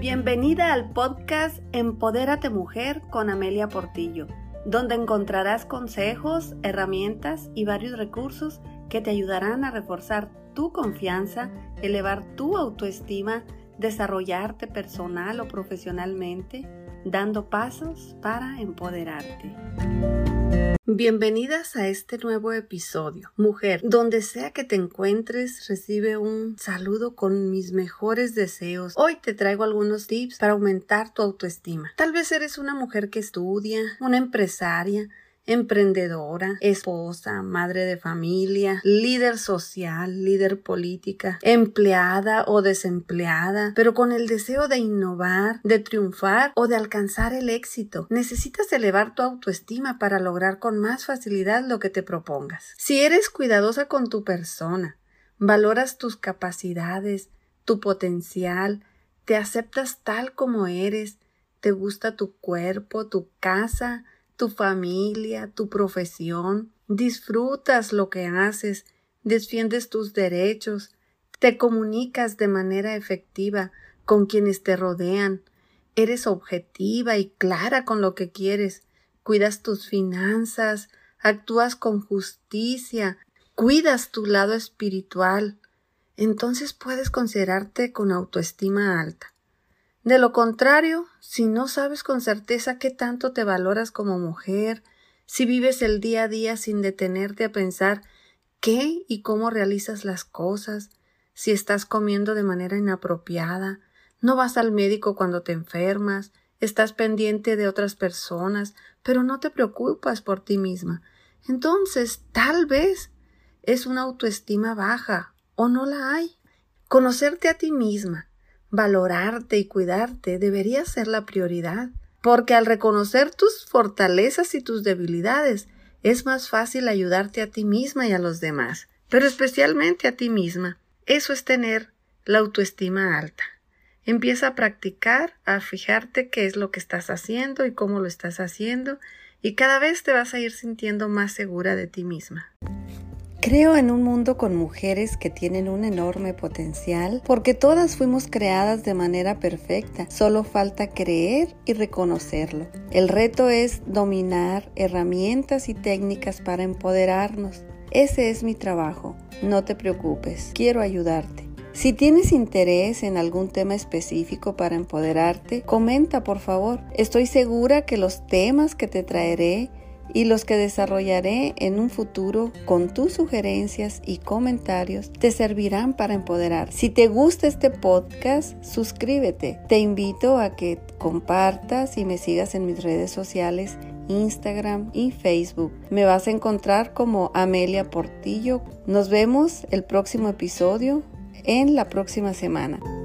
Bienvenida al podcast Empodérate Mujer con Amelia Portillo, donde encontrarás consejos, herramientas y varios recursos que te ayudarán a reforzar tu confianza, elevar tu autoestima, desarrollarte personal o profesionalmente, dando pasos para empoderarte. Bienvenidas a este nuevo episodio. Mujer, donde sea que te encuentres, recibe un saludo con mis mejores deseos. Hoy te traigo algunos tips para aumentar tu autoestima. Tal vez eres una mujer que estudia, una empresaria, emprendedora, esposa, madre de familia, líder social, líder política, empleada o desempleada, pero con el deseo de innovar, de triunfar o de alcanzar el éxito. Necesitas elevar tu autoestima para lograr con más facilidad lo que te propongas. Si eres cuidadosa con tu persona, valoras tus capacidades, tu potencial, te aceptas tal como eres, te gusta tu cuerpo, tu casa, tu familia, tu profesión, disfrutas lo que haces, defiendes tus derechos, te comunicas de manera efectiva con quienes te rodean, eres objetiva y clara con lo que quieres, cuidas tus finanzas, actúas con justicia, cuidas tu lado espiritual, entonces puedes considerarte con autoestima alta. De lo contrario, si no sabes con certeza qué tanto te valoras como mujer, si vives el día a día sin detenerte a pensar qué y cómo realizas las cosas, si estás comiendo de manera inapropiada, no vas al médico cuando te enfermas, estás pendiente de otras personas, pero no te preocupas por ti misma, entonces tal vez es una autoestima baja o no la hay. Conocerte a ti misma, valorarte y cuidarte debería ser la prioridad, porque al reconocer tus fortalezas y tus debilidades, es más fácil ayudarte a ti misma y a los demás, pero especialmente a ti misma. Eso es tener la autoestima alta. Empieza a practicar, a fijarte qué es lo que estás haciendo y cómo lo estás haciendo, y cada vez te vas a ir sintiendo más segura de ti misma. Creo en un mundo con mujeres que tienen un enorme potencial porque todas fuimos creadas de manera perfecta, solo falta creer y reconocerlo. El reto es dominar herramientas y técnicas para empoderarnos. Ese es mi trabajo. No te preocupes, quiero ayudarte. Si tienes interés en algún tema específico para empoderarte, comenta por favor. Estoy segura que los temas que te traeré y los que desarrollaré en un futuro con tus sugerencias y comentarios te servirán para empoderar. Si te gusta este podcast, suscríbete. Te invito a que compartas y me sigas en mis redes sociales Instagram y Facebook. Me vas a encontrar como Amelia Portillo. Nos vemos el próximo episodio en la próxima semana.